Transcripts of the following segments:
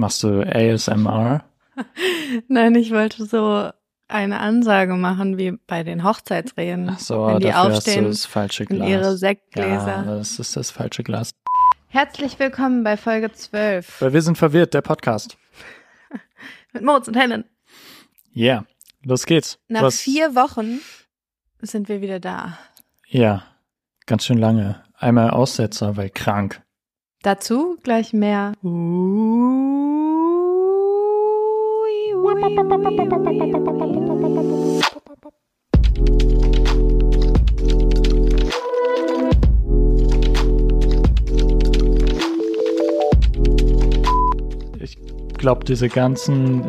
Machst du ASMR? Nein, ich wollte so eine Ansage machen wie bei den Hochzeitsreden. Ach so, wenn die dafür aufstehen hast du das falsche Glas. ihre Sektgläser. Ja, das ist das falsche Glas. Herzlich willkommen bei Folge 12 Weil wir sind verwirrt, der Podcast. mit Moritz und Helen. Yeah, los geht's. Nach Was- vier Wochen sind wir wieder da. Ja, ganz schön lange. Einmal Aussetzer, weil krank. Dazu gleich mehr. Ich glaube, diese ganzen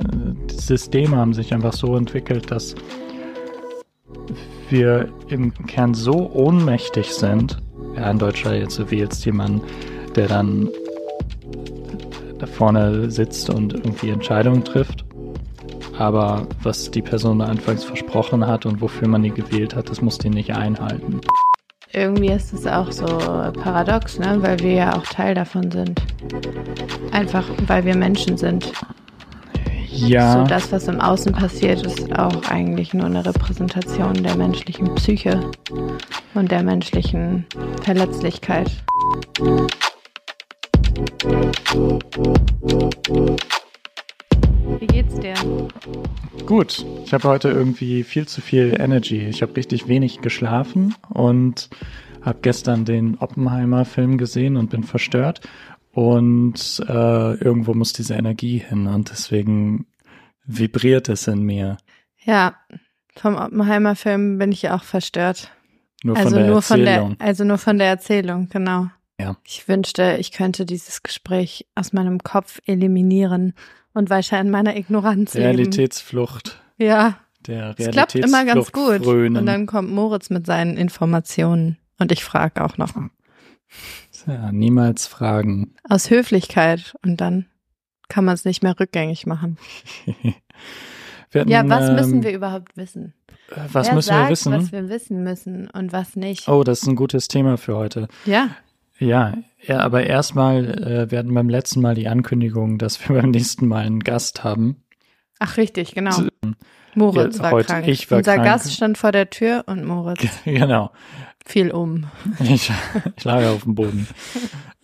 äh, Systeme haben sich einfach so entwickelt, dass wir im Kern so ohnmächtig sind. Ja, in Deutschland jetzt wie jetzt jemand, der dann da vorne sitzt und irgendwie Entscheidungen trifft. Aber was die Person anfangs versprochen hat und wofür man die gewählt hat, das muss die nicht einhalten. Irgendwie ist es auch so paradox, ne? weil wir ja auch Teil davon sind. Einfach weil wir Menschen sind. Ja, So das, was im Außen passiert, ist auch eigentlich nur eine Repräsentation der menschlichen Psyche und der menschlichen Verletzlichkeit. Wie geht's dir? Gut, ich habe heute irgendwie viel zu viel Energy. Ich habe richtig wenig geschlafen und habe gestern den Oppenheimer-Film gesehen und bin verstört. Und äh, irgendwo muss diese Energie hin und deswegen vibriert es in mir. Ja, vom Oppenheimer Film bin ich auch verstört. Nur also von der nur von der, Erzählung. also nur von der Erzählung, genau. Ja. Ich wünschte, ich könnte dieses Gespräch aus meinem Kopf eliminieren und weiter in meiner Ignoranz leben. Realitätsflucht. Ja, Der es klappt immer ganz Realitätsflucht gut. frönen. Und dann kommt Moritz mit seinen Informationen und ich frage auch noch ja, niemals fragen. aus Höflichkeit und dann kann man es nicht mehr rückgängig machen. Hatten, Ja, was ähm, müssen wir überhaupt wissen? Was Wer müssen sagt, wir wissen? was wir wissen müssen und was nicht? Oh, das ist ein gutes Thema für heute. Ja, Ja, ja aber erstmal, äh, wir hatten beim letzten Mal die Ankündigung, dass wir beim nächsten Mal einen Gast haben. ach richtig, genau. So, Moritz ja, war heute krank. ich war Unser krank. Gast stand vor der Tür und Moritz genau. fiel um. Ich, ich lag auf dem Boden.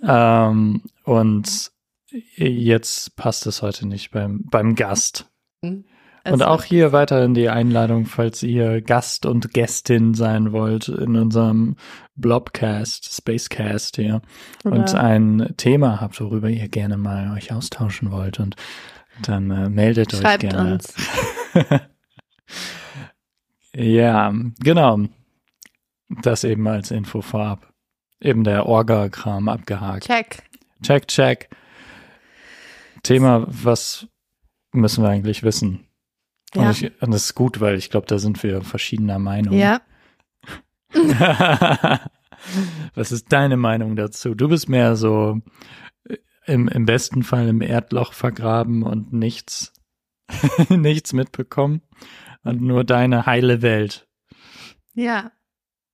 ähm, und jetzt passt es heute nicht beim, beim Gast. Und auch hier weiterhin die Einladung, falls ihr Gast und Gästin sein wollt in unserem Blobcast, Spacecast hier und oder- ein Thema habt, worüber ihr gerne mal euch austauschen wollt und dann äh, meldet euch Schreibt gerne. uns. Ja, genau. Das eben als Info vorab. Eben der Orga-Kram abgehakt. Check. Check, check. Thema, was müssen wir eigentlich wissen? Ja. Und, ich, und das ist gut, weil ich glaube, da sind wir verschiedener Meinung. Ja, was ist deine Meinung dazu? Du bist mehr so äh, im, im besten Fall im Erdloch vergraben und nichts, nichts mitbekommen und nur deine heile Welt. ja,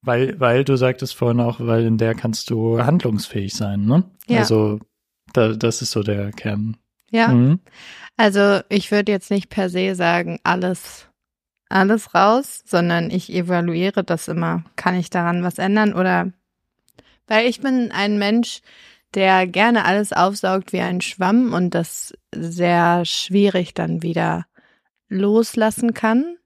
Weil, weil du sagtest vorhin auch, weil in der kannst du handlungsfähig sein, ne? Ja. Also, da, das ist so der Kern. Ja. Mhm. Also ich würde jetzt nicht per se sagen, alles, alles raus, sondern ich evaluiere das immer. Kann ich daran was ändern oder weil ich bin ein Mensch, der gerne alles aufsaugt wie ein Schwamm und das sehr schwierig dann wieder loslassen kann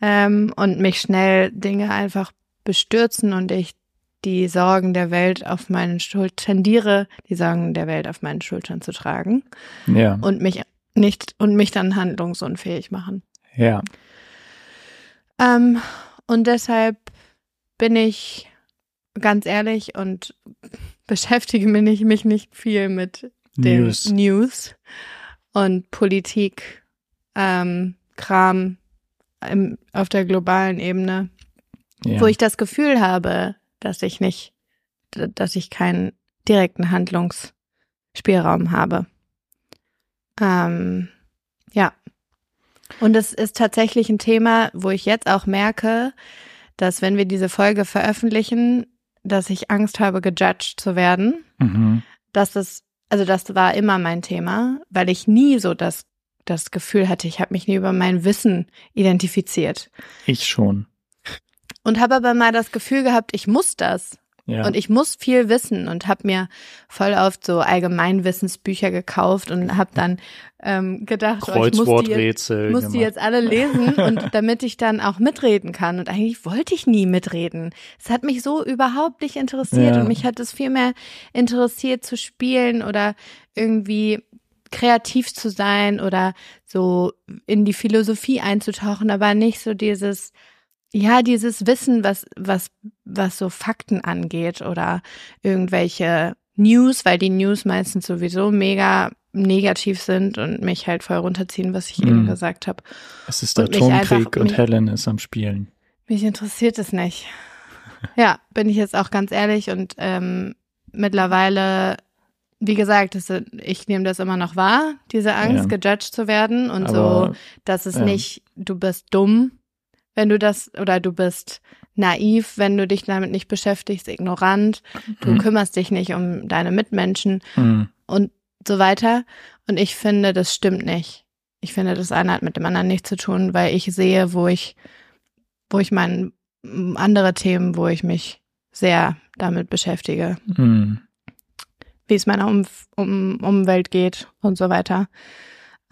ähm, und mich schnell Dinge einfach bestürzen und ich die Sorgen der Welt auf meinen Schultern tendiere, die Sorgen der Welt auf meinen Schultern zu tragen Ja, und mich nicht und mich dann handlungsunfähig machen. ja. Ähm, und deshalb bin ich ganz ehrlich und beschäftige mich nicht, mich nicht viel mit den News. News und Politik, ähm, Kram im, auf der globalen Ebene, Ja. wo ich das Gefühl habe, dass ich nicht, dass ich keinen direkten Handlungsspielraum habe. Ähm, ja. Und es ist tatsächlich ein Thema, wo ich jetzt auch merke, dass wenn wir diese Folge veröffentlichen, dass ich Angst habe, gejudged zu werden, mhm. dass es also das war immer mein Thema, weil ich nie so das, das Gefühl hatte, ich habe mich nie über mein Wissen identifiziert. Ich schon. Und habe aber mal das Gefühl gehabt, ich muss das. Ja. Und ich muss viel wissen und habe mir voll oft so Allgemeinwissensbücher gekauft und habe dann ähm, gedacht, oh, ich muss die, jetzt, Kreuzworträtsel muss die gemacht. jetzt alle lesen und damit ich dann auch mitreden kann. Und eigentlich wollte ich nie mitreden. Es hat mich so überhaupt nicht interessiert Ja. und mich hat es viel mehr interessiert zu spielen oder irgendwie kreativ zu sein oder so in die Philosophie einzutauchen, aber nicht so dieses ja, dieses Wissen, was, was, was so Fakten angeht oder irgendwelche News, weil die News meistens sowieso mega negativ sind und mich halt voll runterziehen, was ich Mhm. eben gesagt habe. Es ist der Atomkrieg und mich- Helen ist am Spielen. Mich interessiert es nicht. Ja, bin ich jetzt auch ganz ehrlich und ähm, mittlerweile, wie gesagt, das, ich nehme das immer noch wahr, diese Angst, Ja. gejudged zu werden und so, Aber dass es ja. nicht, du bist dumm, wenn du das, oder du bist naiv, wenn du dich damit nicht beschäftigst, ignorant, du Mhm. kümmerst dich nicht um deine Mitmenschen hm, und so weiter. Und ich finde, das stimmt nicht. Ich finde, das eine hat mit dem anderen nichts zu tun, weil ich sehe, wo ich, wo ich mein, andere Themen, wo ich mich sehr damit beschäftige, hm, wie es meiner um, um, Umwelt geht und so weiter.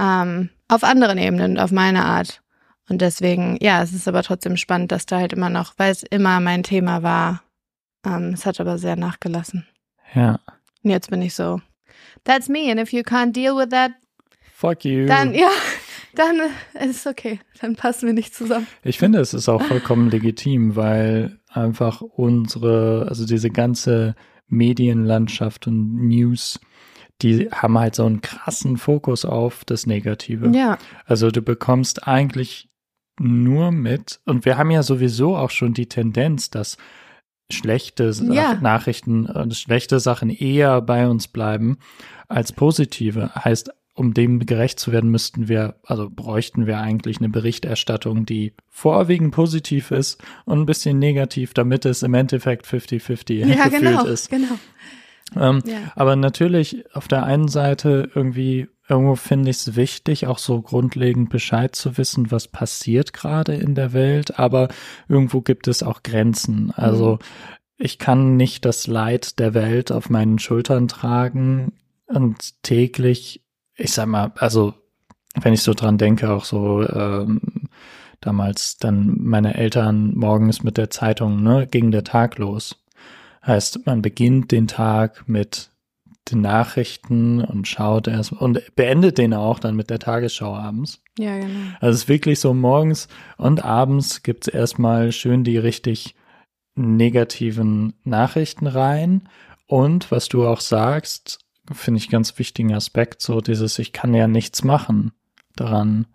Ähm, auf anderen Ebenen, auf meine Art. Und deswegen, ja, es ist aber trotzdem spannend, dass da halt immer noch, weil es immer mein Thema war. Ähm, es hat aber sehr nachgelassen. ja. Und jetzt bin ich so, that's me. And if you can't deal with that, Fuck you. dann, ja, dann ist okay. Dann passen wir nicht zusammen. Ich finde, es ist auch vollkommen legitim, weil einfach unsere, also diese ganze Medienlandschaft und News, die haben halt so einen krassen Fokus auf das Negative. Ja, Also du bekommst eigentlich nur mit, und wir haben ja sowieso auch schon die Tendenz, dass schlechte Ja. Nachrichten, äh, schlechte Sachen eher bei uns bleiben als positive. Heißt, um dem gerecht zu werden, müssten wir, also bräuchten wir eigentlich eine Berichterstattung, die vorwiegend positiv ist und ein bisschen negativ, damit es im Endeffekt 50-50 ja, gefühlt genau, ist. genau. Ähm, Ja. aber natürlich auf der einen Seite irgendwie, irgendwo finde ich es wichtig, auch so grundlegend Bescheid zu wissen, was passiert gerade in der Welt, aber irgendwo gibt es auch Grenzen. Also ich kann nicht das Leid der Welt auf meinen Schultern tragen und täglich, ich sag mal, also wenn ich so dran denke, auch so ähm, damals dann meine Eltern morgens mit der Zeitung, ne, ging der Tag los. Heißt, man beginnt den Tag mit den Nachrichten und schaut erst und beendet den auch dann mit der Tagesschau abends. Ja, genau. Also es ist wirklich so morgens und abends gibt's erstmal schön die richtig negativen Nachrichten rein. Und was du auch sagst, finde ich ganz wichtigen Aspekt, so dieses, ich kann ja nichts machen daran.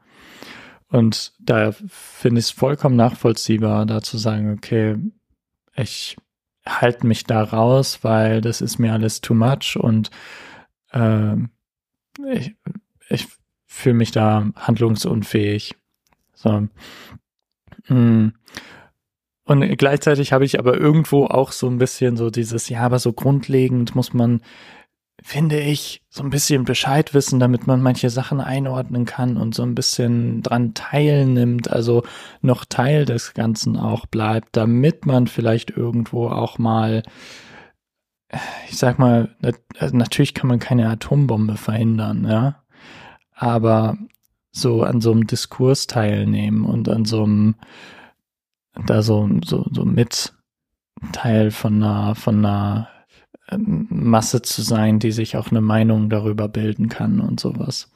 Und da finde ich es vollkommen nachvollziehbar, da zu sagen, okay, ich halte mich da raus, weil das ist mir alles too much und ähm, ich, ich fühle mich da handlungsunfähig. So. Mm. Und gleichzeitig habe ich aber irgendwo auch so ein bisschen so dieses, ja, aber so grundlegend muss man, finde ich, so ein bisschen Bescheid wissen, damit man manche Sachen einordnen kann und so ein bisschen dran teilnimmt, also noch Teil des Ganzen auch bleibt, damit man vielleicht irgendwo auch mal, ich sag mal, also natürlich kann man keine Atombombe verhindern, ja, aber so an so einem Diskurs teilnehmen und an so einem, da so, so, so mit Teil von einer, von einer Masse zu sein, die sich auch eine Meinung darüber bilden kann und sowas.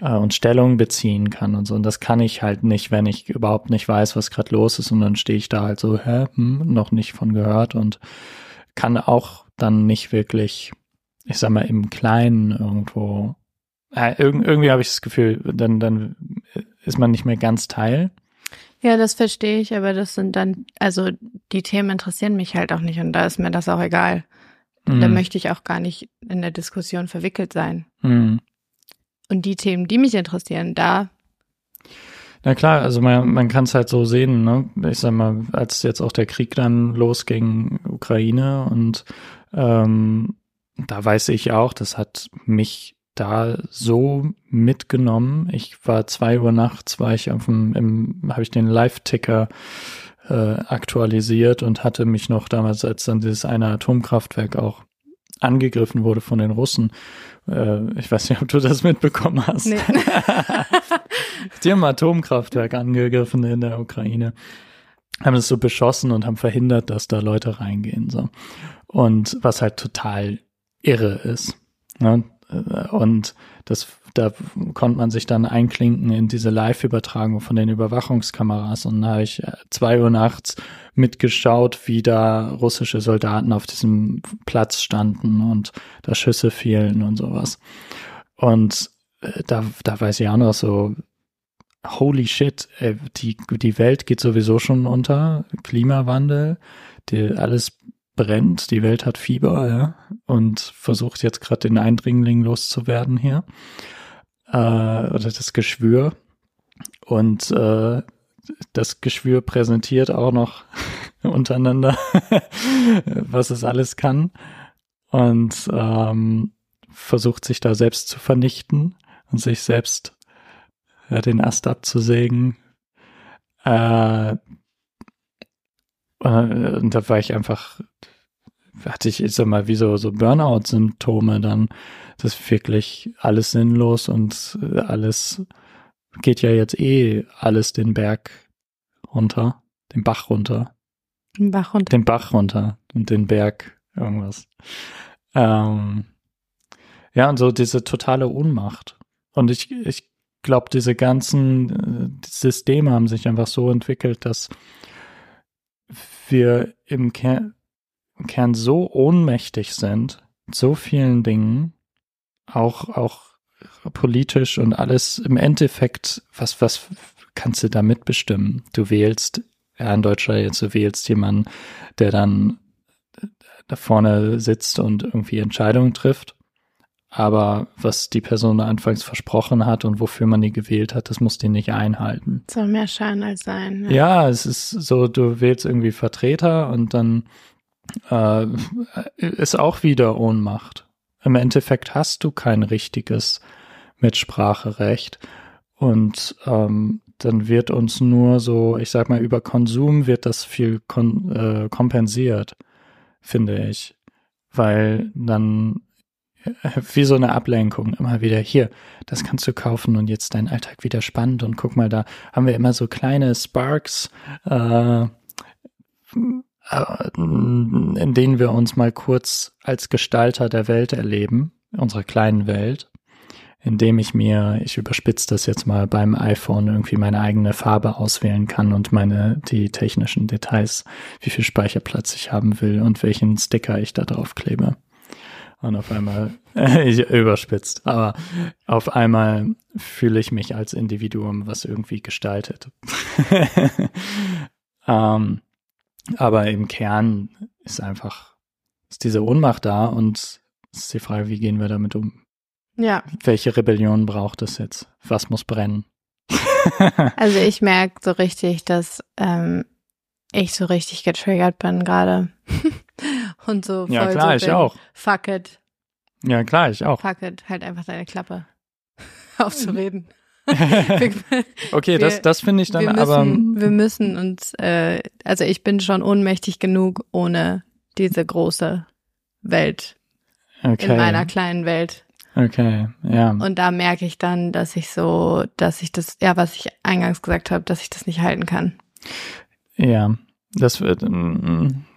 Äh, und Stellung beziehen kann und so. Und das kann ich halt nicht, wenn ich überhaupt nicht weiß, was gerade los ist. Und dann stehe ich da halt so, hä, hm, noch nicht von gehört und kann auch dann nicht wirklich, ich sag mal, im Kleinen irgendwo, äh, irg irgendwie habe ich das Gefühl, dann, dann ist man nicht mehr ganz Teil. Ja, das verstehe ich, aber das sind dann, also die Themen interessieren mich halt auch nicht und da ist mir das auch egal. Da Mhm. möchte ich auch gar nicht in der Diskussion verwickelt sein. Mhm. Und die Themen, die mich interessieren, da, Na klar, also man, man kann es halt so sehen, ne? Ich sag mal, als jetzt auch der Krieg dann losging, Ukraine und ähm, da weiß ich auch, das hat mich da so mitgenommen. Ich war zwei Uhr nachts, war ich auf dem, im, habe ich den Live-Ticker äh, aktualisiert und hatte mich noch damals, als dann dieses eine Atomkraftwerk auch angegriffen wurde von den Russen. Äh, ich weiß nicht, ob du das mitbekommen hast. Nee. Die haben Atomkraftwerk angegriffen in der Ukraine haben es so beschossen und haben verhindert, dass da Leute reingehen. So. Und was halt total irre ist. Ne? Und das, da konnte man sich dann einklinken in diese Live-Übertragung von den Überwachungskameras. Und da habe ich äh, zwei Uhr nachts mitgeschaut, wie da russische Soldaten auf diesem Platz standen und da Schüsse fielen und sowas. Und äh, da, da weiß ich auch noch so, holy shit, ey, die, die Welt geht sowieso schon unter, Klimawandel, die, alles brennt, die Welt hat Fieber, ja, und versucht jetzt gerade den Eindringling loszuwerden hier. Äh, oder das Geschwür. Und äh, das Geschwür präsentiert auch noch untereinander, was es alles kann. Und ähm, versucht sich da selbst zu vernichten und sich selbst ja, den Ast abzusägen. Äh, äh, und da war ich einfach, hatte ich, ich sag mal, wie so, so Burnout-Symptome dann. Das ist wirklich alles sinnlos und alles geht ja jetzt eh alles den Berg runter, den Bach runter. Den Bach runter. Den Bach runter und den Berg, irgendwas. Ähm, ja, und so diese totale Ohnmacht. Und ich, ich glaube, diese ganzen äh, Systeme haben sich einfach so entwickelt, dass wir im Kern, im Kern so ohnmächtig sind, so vielen Dingen, auch, auch politisch und alles im Endeffekt, was, was kannst du da mitbestimmen? Du wählst, ja, in Deutschland jetzt, du wählst jemanden, der dann da vorne sitzt und irgendwie Entscheidungen trifft aber was die Person anfangs versprochen hat und wofür man die gewählt hat, das muss die nicht einhalten. Soll mehr Schein als sein. Ja. ja, es ist so, du wählst irgendwie Vertreter und dann äh, ist auch wieder Ohnmacht. Im Endeffekt hast du kein richtiges Mitspracherecht und ähm, dann wird uns nur so, ich sag mal, über Konsum wird das viel kon äh, kompensiert, finde ich. Weil dann wie so eine Ablenkung immer wieder hier, das kannst du kaufen und jetzt dein Alltag wieder spannend und guck mal, da haben wir immer so kleine Sparks, äh, in denen wir uns mal kurz als Gestalter der Welt erleben, unserer kleinen Welt, indem ich mir, ich überspitze das jetzt mal beim iPhone irgendwie meine eigene Farbe auswählen kann und meine, die technischen Details, wie viel Speicherplatz ich haben will und welchen Sticker ich da drauf klebe. Und auf einmal, ich überspitzt, aber auf einmal fühle ich mich als Individuum, was irgendwie gestaltet. ähm, aber im Kern ist einfach, ist diese Ohnmacht da und es ist die Frage, wie gehen wir damit um? Ja. Welche Rebellion braucht es jetzt? Was muss brennen? also ich merke so richtig, dass ähm, ich so richtig getriggert bin gerade. Und so voll Ja, klar, so ich auch. Fuck it. Ja, klar, ich auch. Fuck it, halt einfach deine Klappe aufzureden. Okay, wir, das, das finde ich dann wir müssen, aber. Wir müssen uns, äh, also ich bin schon ohnmächtig genug ohne diese große Welt okay. in meiner kleinen Welt. Okay, ja. Und da merke ich dann, dass ich so, dass ich das, ja, was ich eingangs gesagt habe, dass ich das nicht halten kann. Ja, das wird,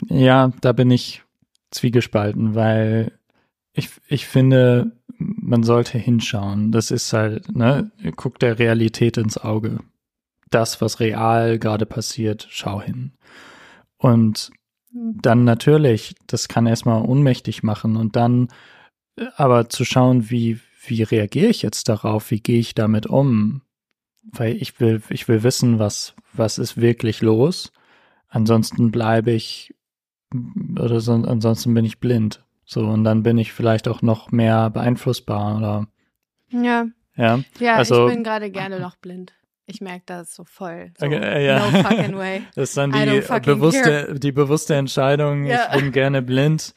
ja, da bin ich zwiegespalten, weil ich, ich finde, man sollte hinschauen. Das ist halt, ne, guck der Realität ins Auge. Das, was real gerade passiert, schau hin. Und dann natürlich, das kann erstmal ohnmächtig machen und dann aber zu schauen, wie, wie reagiere ich jetzt darauf? Wie gehe ich damit um? Weil ich will, ich will wissen, was, was ist wirklich los. Ansonsten bleibe ich, oder so, ansonsten bin ich blind. So, und dann bin ich vielleicht auch noch mehr beeinflussbar oder. Ja. Ja, ja also, ich bin gerade gerne noch blind. Ich merke das so voll. So, Okay, äh, ja. No fucking way. Das ist dann die fucking bewusste, die bewusste Entscheidung, Ja. ich bin gerne blind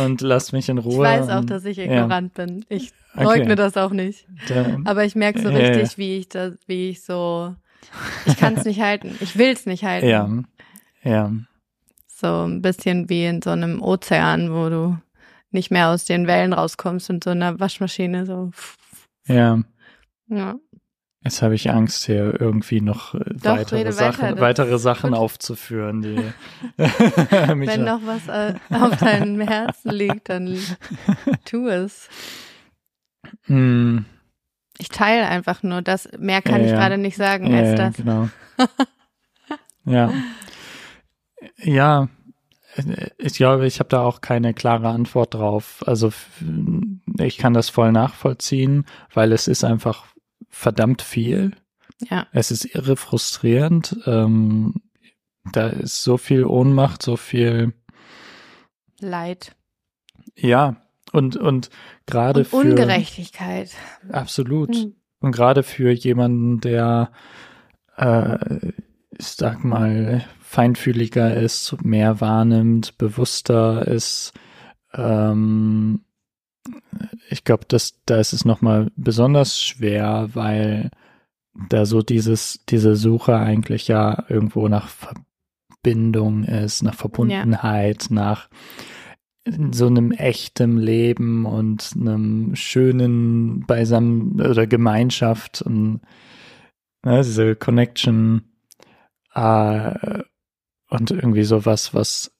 und lass mich in Ruhe. Ich weiß auch, und- dass ich ja. ignorant bin. Ich Okay. leugne das auch nicht. Der, Aber ich merke so Ja, ja. richtig, wie ich das, wie ich so, ich kann es nicht halten. Ich will es nicht halten. ja, ja, So ein bisschen wie in so einem Ozean, wo du nicht mehr aus den Wellen rauskommst und so einer Waschmaschine so. ja. Ja. Jetzt habe ich Angst, hier irgendwie noch äh, weitere rede Sachen, weiter, weitere Sachen gut. aufzuführen, die mich Wenn noch was äh, auf deinem Herzen liegt, dann tu es. Hm, Ich teile einfach nur das. Mehr kann Ja, ich ja. gerade nicht sagen ja, als ja, das. genau. ja. Ja, ich glaube, ich habe da auch keine klare Antwort drauf. Also ich kann das voll nachvollziehen, weil es ist einfach verdammt viel. Ja. Es ist irre frustrierend. Ähm, da ist so viel Ohnmacht, so viel, Leid. ja, und, und gerade für. Ungerechtigkeit. Absolut. Hm. Und gerade für jemanden, der, äh, ich sag mal, feinfühliger ist, mehr wahrnimmt, bewusster ist, ähm, ich glaube, dass da ist es nochmal besonders schwer, weil da so dieses, diese Suche eigentlich ja irgendwo nach Verbindung ist, nach Verbundenheit, nach so einem echten Leben und einem schönen Beisammen oder Gemeinschaft und ne, diese Connection äh, und irgendwie sowas, was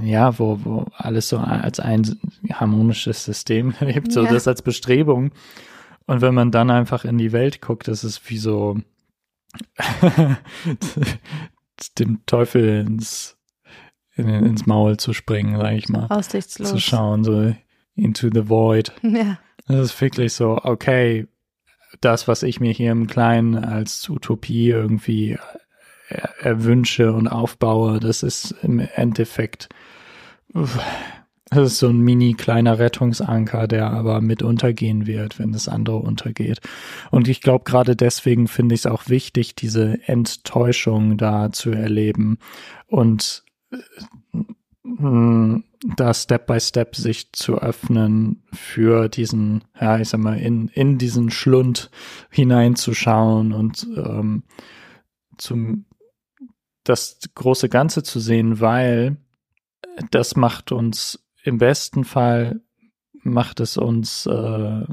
ja, wo, wo alles so als ein harmonisches System lebt, so Ja. das als Bestrebung. Und wenn man dann einfach in die Welt guckt, das ist wie so dem Teufel ins, in, ins Maul zu springen, sag ich mal. Aussichtslos. Zu schauen, so into the void. Ja. Das ist wirklich so, okay, das, was ich mir hier im Kleinen als Utopie irgendwie erwünsche und aufbaue, das ist im Endeffekt, das ist so ein mini kleiner Rettungsanker, der aber mit untergehen wird, wenn das andere untergeht. Und ich glaube, gerade deswegen finde ich es auch wichtig, diese Enttäuschung da zu erleben und äh, da Step by Step sich zu öffnen für diesen, ja, ich sag mal, in, in diesen Schlund hineinzuschauen und ähm, zum das große Ganze zu sehen, weil das macht uns im besten Fall macht es uns äh,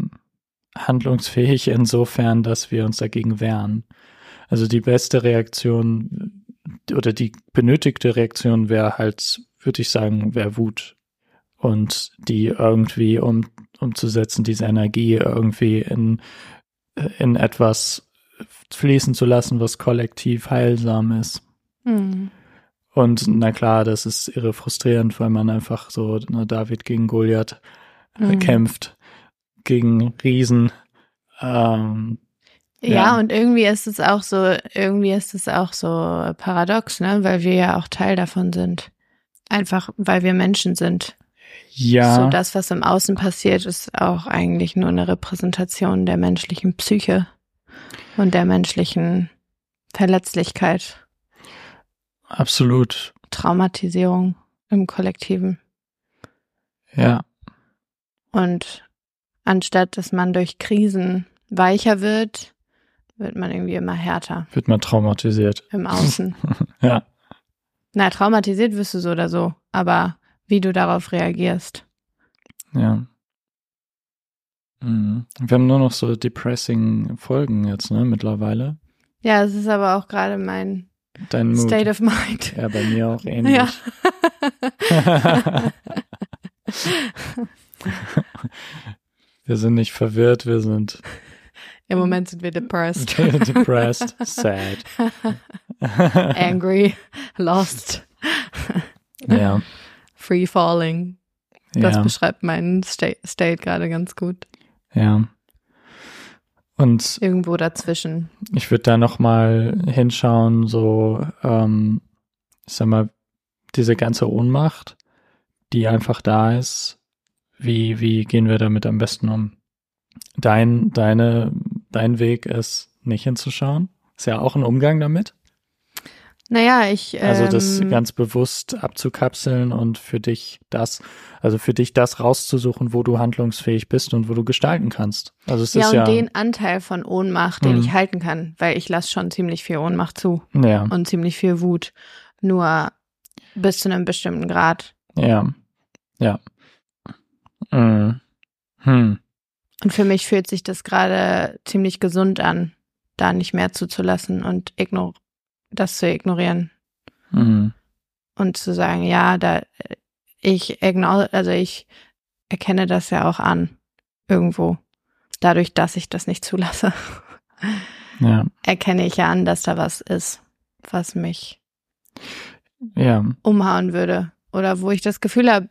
handlungsfähig insofern, dass wir uns dagegen wehren. Also die beste Reaktion oder die benötigte Reaktion wäre halt, würde ich sagen, wäre Wut. Und die irgendwie um, umzusetzen, diese Energie irgendwie in, in etwas fließen zu lassen, was kollektiv heilsam ist. Hm. Und na klar, das ist irre frustrierend, weil man einfach so na, David gegen Goliath äh, Mhm. kämpft, gegen Riesen. Ähm, Ja, Ja. und irgendwie ist es auch so, irgendwie ist es auch so paradox, ne, weil wir ja auch Teil davon sind. Einfach, weil wir Menschen sind. ja, So das, was im Außen passiert, ist auch eigentlich nur eine Repräsentation der menschlichen Psyche und der menschlichen Verletzlichkeit, absolut. Traumatisierung im Kollektiven. Ja, Und anstatt dass man durch Krisen weicher wird, wird man irgendwie immer härter wird man traumatisiert. im Außen. Ja, Na, traumatisiert wirst du so oder so, aber wie du darauf reagierst. ja. Mhm. Wir haben nur noch so depressing Folgen jetzt, ne, mittlerweile. Ja, es ist aber auch gerade mein Dein Mood. State of Mind. ja, bei mir auch ähnlich. Ja. wir sind nicht verwirrt, wir sind Im Moment sind wir depressed, depressed, sad. angry, lost, ja, free falling. Das ja, beschreibt meinen State, State gerade ganz gut. ja. Und Irgendwo dazwischen. ich würde da noch mal hinschauen, so, ähm, ich sag mal, diese ganze Ohnmacht, die einfach da ist, wie, wie gehen wir damit am besten um? Dein, deine, dein Weg ist, nicht hinzuschauen. Ist ja auch ein Umgang damit. Naja, ich. Also das ähm, ganz bewusst abzukapseln und für dich das, also für dich das rauszusuchen, wo du handlungsfähig bist und wo du gestalten kannst. Also es ja, ist und ja. den Anteil von Ohnmacht, den Mhm. ich halten kann, weil ich lasse schon ziemlich viel Ohnmacht zu ja, und ziemlich viel Wut. Nur bis zu einem bestimmten Grad. ja, ja. Mhm. Hm. Und für mich fühlt sich das gerade ziemlich gesund an, da nicht mehr zuzulassen und ignor das zu ignorieren Mhm. und zu sagen, ja, da ich ignore, also ich erkenne das ja auch an irgendwo. Dadurch, dass ich das nicht zulasse, Ja, erkenne ich ja an, dass da was ist, was mich ja, umhauen würde. Oder wo ich das Gefühl habe,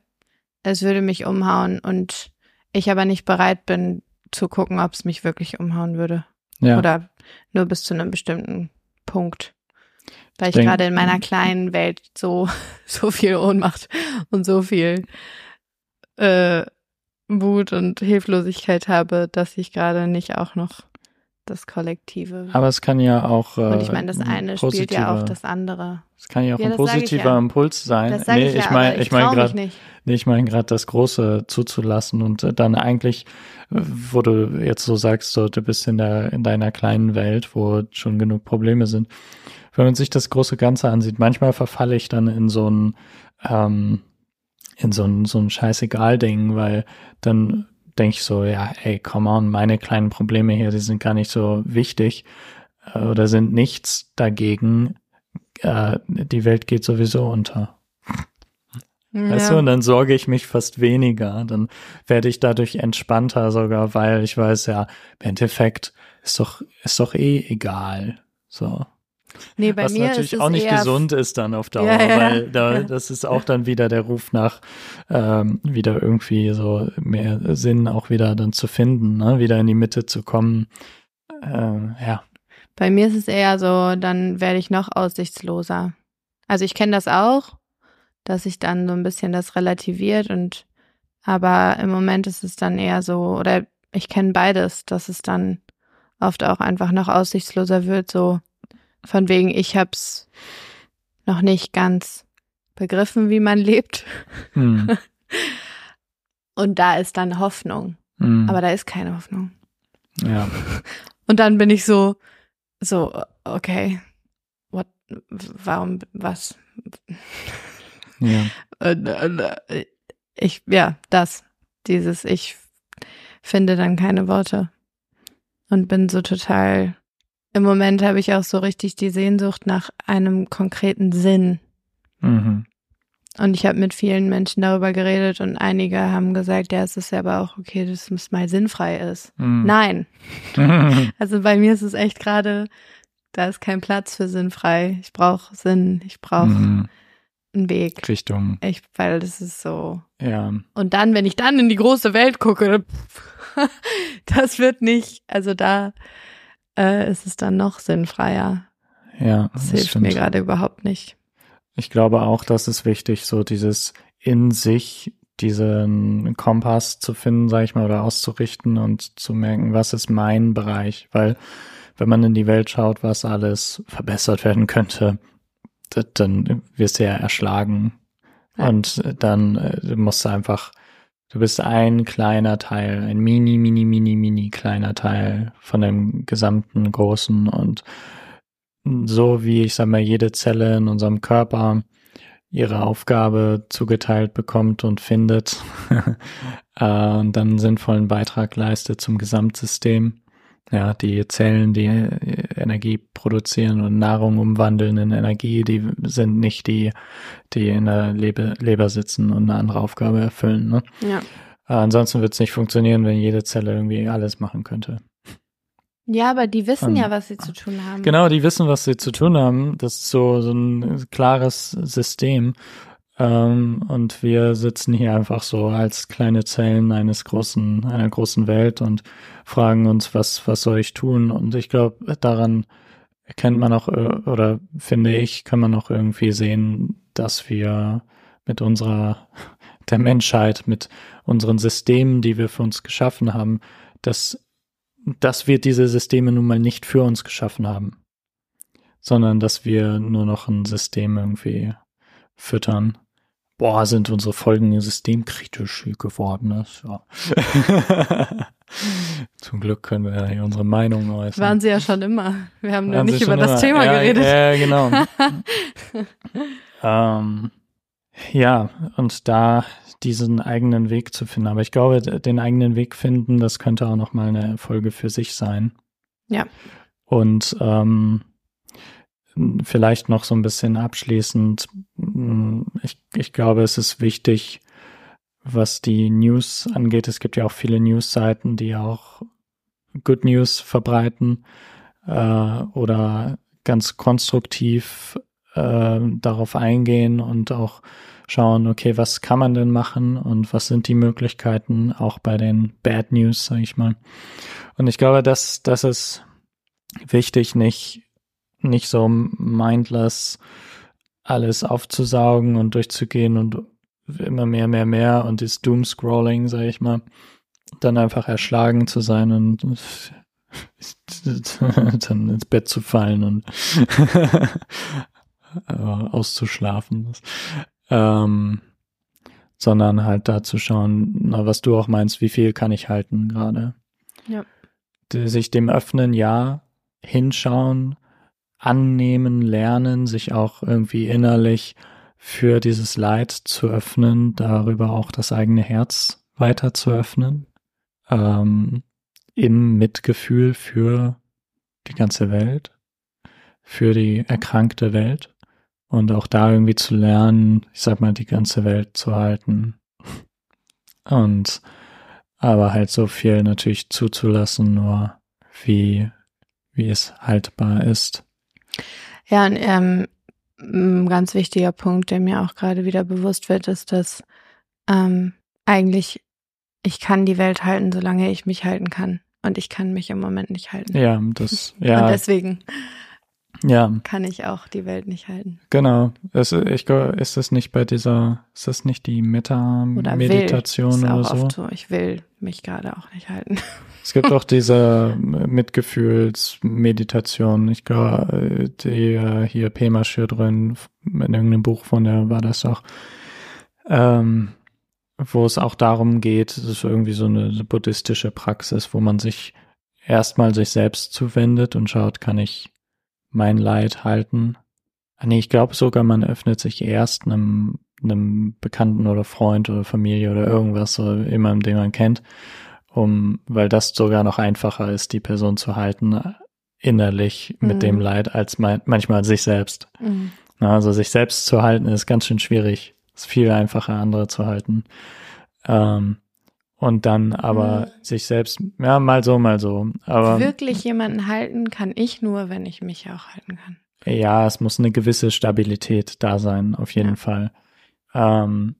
es würde mich umhauen und ich aber nicht bereit bin zu gucken, ob es mich wirklich umhauen würde. ja. Oder nur bis zu einem bestimmten Punkt. Weil Ich gerade in meiner kleinen Welt so, so viel Ohnmacht und so viel äh, Wut und Hilflosigkeit habe, dass ich gerade nicht auch noch das Kollektive. Aber es kann ja auch. Äh, und ich meine, das ein eine spielt ja auf das andere. Es kann ja auch Ja, ein positiver ja. Impuls sein. Das nee, ich ja, ich meine, ich, meine gerade, nee, ich meine gerade das Große zuzulassen und äh, dann eigentlich, äh, wo du jetzt so sagst, so du bist in der in deiner kleinen Welt, wo schon genug Probleme sind. Wenn man sich das große Ganze ansieht, manchmal verfalle ich dann in so ein ähm, in so ein so ein scheißegal-Ding, weil dann denke ich so, ja, ey, come on, meine kleinen Probleme hier, die sind gar nicht so wichtig äh, oder sind nichts dagegen. Äh, die Welt geht sowieso unter. Weißt du, und dann sorge ich mich fast weniger. Dann werde ich dadurch entspannter sogar, weil ich weiß, ja, im Endeffekt ist doch, ist doch eh egal. So. Nee, bei Was mir natürlich ist auch nicht gesund ist dann auf Dauer, Ja, ja, weil da, ja. das ist auch dann wieder der Ruf nach ähm, wieder irgendwie so mehr Sinn auch wieder dann zu finden, ne? wieder in die Mitte zu kommen. Ähm, ja. Bei mir ist es eher so, dann werde ich noch aussichtsloser. Also ich kenne das auch, dass sich dann so ein bisschen das relativiert und aber im Moment ist es dann eher so, oder ich kenne beides, dass es dann oft auch einfach noch aussichtsloser wird, so von wegen, ich hab's noch nicht ganz begriffen, wie man lebt. Hm. Und da ist dann Hoffnung. Hm. Aber da ist keine Hoffnung. ja. Und dann bin ich so, so, okay, what, warum, was? ja. Ich, ja, das, dieses, ich finde dann keine Worte und bin so total, im Moment habe ich auch so richtig die Sehnsucht nach einem konkreten Sinn. Mhm. Und ich habe mit vielen Menschen darüber geredet und einige haben gesagt, ja, es ist ja aber auch okay, dass es mal sinnfrei ist. Mhm. Nein, Also bei mir ist es echt gerade, da ist kein Platz für sinnfrei. Ich brauche Sinn, ich brauche Mhm. einen Weg. Richtung, Ich, weil das ist so. ja. Und dann, wenn ich dann in die große Welt gucke, das wird nicht, also da äh, ist es dann noch sinnfreier. Ja, Das, das hilft stimmt. mir gerade überhaupt nicht. Ich glaube auch, das ist wichtig, so dieses in sich diesen Kompass zu finden, sag ich mal, oder auszurichten und zu merken, was ist mein Bereich, weil wenn man in die Welt schaut, was alles verbessert werden könnte, dann wirst du ja erschlagen Ja. und dann äh, musst du einfach, du bist ein kleiner Teil, ein mini, mini, mini, mini kleiner Teil von dem gesamten Großen und so wie ich sag mal jede Zelle in unserem Körper ihre Aufgabe zugeteilt bekommt und findet äh, und dann einen sinnvollen Beitrag leistet zum Gesamtsystem. Ja, die Zellen, die äh, Energie produzieren und Nahrung umwandeln in Energie, die sind nicht die, die in der Leber, Leber sitzen und eine andere Aufgabe erfüllen. Ne? Ja. Äh, ansonsten wird es nicht funktionieren, wenn jede Zelle irgendwie alles machen könnte. Ja, aber die wissen Ähm, ja, was sie zu tun haben. Genau, die wissen, was sie zu tun haben. Das ist so, so ein klares System. Ähm, und wir sitzen hier einfach so als kleine Zellen eines großen, einer großen Welt und fragen uns, was, was soll ich tun? Und ich glaube, daran erkennt man auch, äh, oder finde ich, kann man auch irgendwie sehen, dass wir mit unserer, der Menschheit, mit unseren Systemen, die wir für uns geschaffen haben, dass dass wir diese Systeme nun mal nicht für uns geschaffen haben. sondern dass wir nur noch ein System irgendwie füttern. Boah, sind unsere Folgen systemkritisch geworden. Das, ja. Zum Glück können wir ja hier unsere Meinung äußern. Waren sie ja schon immer. Wir haben nur nicht über das immer. Thema ja, geredet. Ja, genau. ähm, ja, und da diesen eigenen Weg zu finden. Aber ich glaube, den eigenen Weg finden, das könnte auch noch mal eine Folge für sich sein. Ja. Und ähm, vielleicht noch so ein bisschen abschließend. Ich, ich glaube, es ist wichtig, was die News angeht. Es gibt ja auch viele News-Seiten, die auch Good News verbreiten äh, oder ganz konstruktiv äh, darauf eingehen und auch schauen, okay, was kann man denn machen und was sind die Möglichkeiten, auch bei den Bad News, sage ich mal. Und ich glaube, dass das ist wichtig, nicht, nicht so mindless alles aufzusaugen und durchzugehen und immer mehr, mehr, mehr und das Doom-Scrolling, sage ich mal, dann einfach erschlagen zu sein und dann ins Bett zu fallen und auszuschlafen. Ähm, sondern halt da zu schauen, na, was du auch meinst, wie viel kann ich halten gerade. Ja. Sich dem öffnen, ja, hinschauen, annehmen, lernen, sich auch irgendwie innerlich für dieses Leid zu öffnen, darüber auch das eigene Herz weiter zu öffnen, ähm, im Mitgefühl für die ganze Welt, für die erkrankte Welt und auch da irgendwie zu lernen, ich sag mal, die ganze Welt zu halten und aber halt so viel natürlich zuzulassen, nur wie, wie es haltbar ist. Ja, und ähm, ein ganz wichtiger Punkt, der mir auch gerade wieder bewusst wird, ist, dass ähm, eigentlich ich kann die Welt halten, solange ich mich halten kann. Und ich kann mich im Moment nicht halten. Ja, das, ja. Und deswegen ja. kann ich auch die Welt nicht halten. Genau. Es, ich, ist das nicht bei dieser, ist das nicht die Meta-Meditation oder, oder so? Oft so? Ich will mich gerade auch nicht halten. Es gibt auch diese Mitgefühlsmeditation. Ich glaube, die äh, hier Pema Schürdrin in irgendeinem Buch von der war das auch. Ähm, wo es auch darum geht, es ist irgendwie so eine buddhistische Praxis, wo man sich erstmal sich selbst zuwendet und schaut, kann ich mein Leid halten? Ah, nee, ich glaube sogar, man öffnet sich erst einem, einem Bekannten oder Freund oder Familie oder irgendwas, so jemandem, den man kennt, um, weil das sogar noch einfacher ist, die Person zu halten, innerlich mit mhm. dem Leid, als man, manchmal sich selbst. Mhm. Also sich selbst zu halten ist ganz schön schwierig. Ist viel einfacher, andere zu halten. Ähm, und dann aber mhm. sich selbst, ja, mal so, mal so. Aber wirklich jemanden halten kann ich nur, wenn ich mich auch halten kann. Ja, es muss eine gewisse Stabilität da sein, auf jeden ja. Fall. Ähm,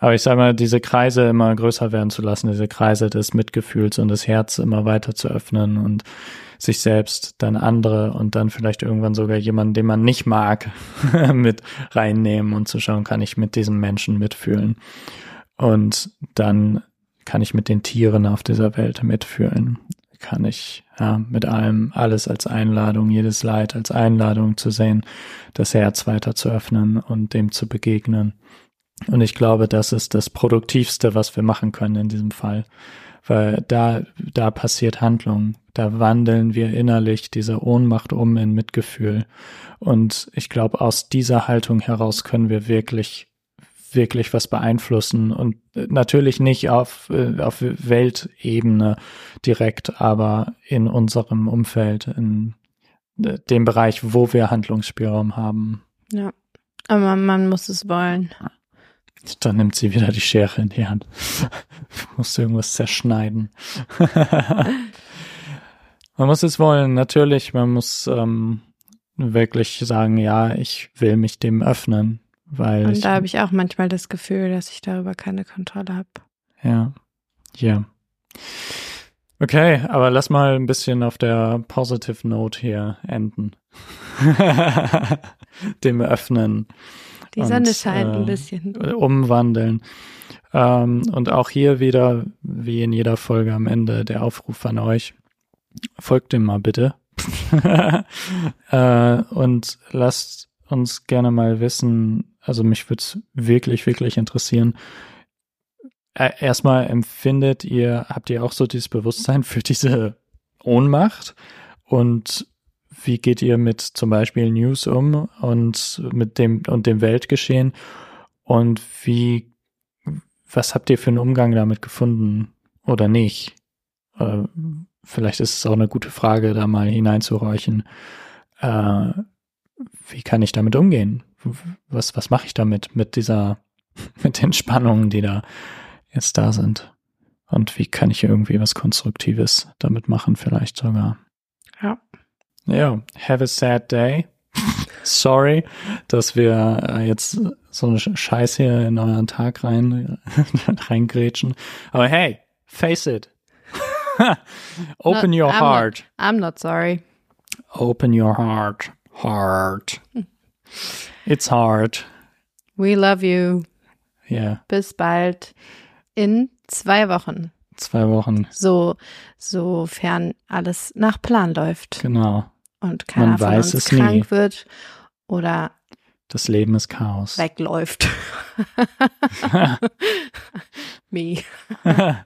aber ich sage mal, diese Kreise immer größer werden zu lassen, diese Kreise des Mitgefühls und das Herz immer weiter zu öffnen und sich selbst, dann andere und dann vielleicht irgendwann sogar jemanden, den man nicht mag, mit reinnehmen und zu schauen, kann ich mit diesem Menschen mitfühlen. Und dann kann ich mit den Tieren auf dieser Welt mitfühlen. Kann ich ja, mit allem, alles als Einladung, jedes Leid als Einladung zu sehen, das Herz weiter zu öffnen und dem zu begegnen. Und ich glaube, das ist das Produktivste, was wir machen können in diesem Fall. Weil da, da passiert Handlung. Da wandeln wir innerlich diese Ohnmacht um in Mitgefühl. Und ich glaube, aus dieser Haltung heraus können wir wirklich wirklich was beeinflussen und natürlich nicht auf, äh, auf Weltebene direkt, aber in unserem Umfeld, in dem Bereich, wo wir Handlungsspielraum haben. Ja, aber man muss es wollen. Dann nimmt sie wieder die Schere in die Hand. muss irgendwas zerschneiden. man muss es wollen, natürlich. Man muss ähm, wirklich sagen, ja, ich will mich dem öffnen. Weil Und da habe ich auch manchmal das Gefühl, dass ich darüber keine Kontrolle habe. Ja. Ja. Okay, aber lass mal ein bisschen auf der Positive Note hier enden. Dem Öffnen. Die Sonne und, scheint äh, ein bisschen. Umwandeln. Ähm, und auch hier wieder, wie in jeder Folge am Ende, der Aufruf an euch. Folgt dem mal bitte. äh, und lasst uns gerne mal wissen, also mich würde es wirklich, wirklich interessieren. Äh, erstmal empfindet ihr, habt ihr auch so dieses Bewusstsein für diese Ohnmacht? Und wie geht ihr mit zum Beispiel News um und mit dem und dem Weltgeschehen? Und wie, was habt ihr für einen Umgang damit gefunden oder nicht? Äh, vielleicht ist es auch eine gute Frage, da mal hineinzuhorchen. Äh, wie kann ich damit umgehen? Was, was mache ich damit, mit dieser, mit den Spannungen, die da jetzt da sind? Und wie kann ich irgendwie was Konstruktives damit machen, vielleicht sogar? Ja. Ja, have a sad day. Sorry, dass wir äh, jetzt so eine Scheiß hier in euren Tag rein, reingrätschen. Aber hey, face it. Open No, your I'm heart. Not, I'm not sorry. Open your heart. Heart. It's hard. We love you. Ja, Bis bald. In zwei Wochen. zwei Wochen. So, sofern alles nach Plan läuft Genau. Und keiner Man von weiß uns es nie. krank wird oder Das Leben ist Chaos. wegläuft. Me.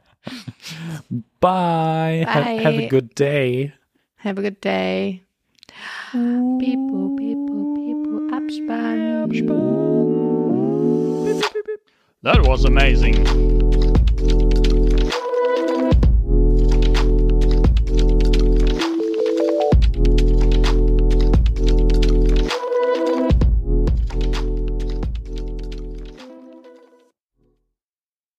Bye. Ha have a Bye. good day. Have a good day. Pipo, pipo, pipo, Abspann. That was amazing.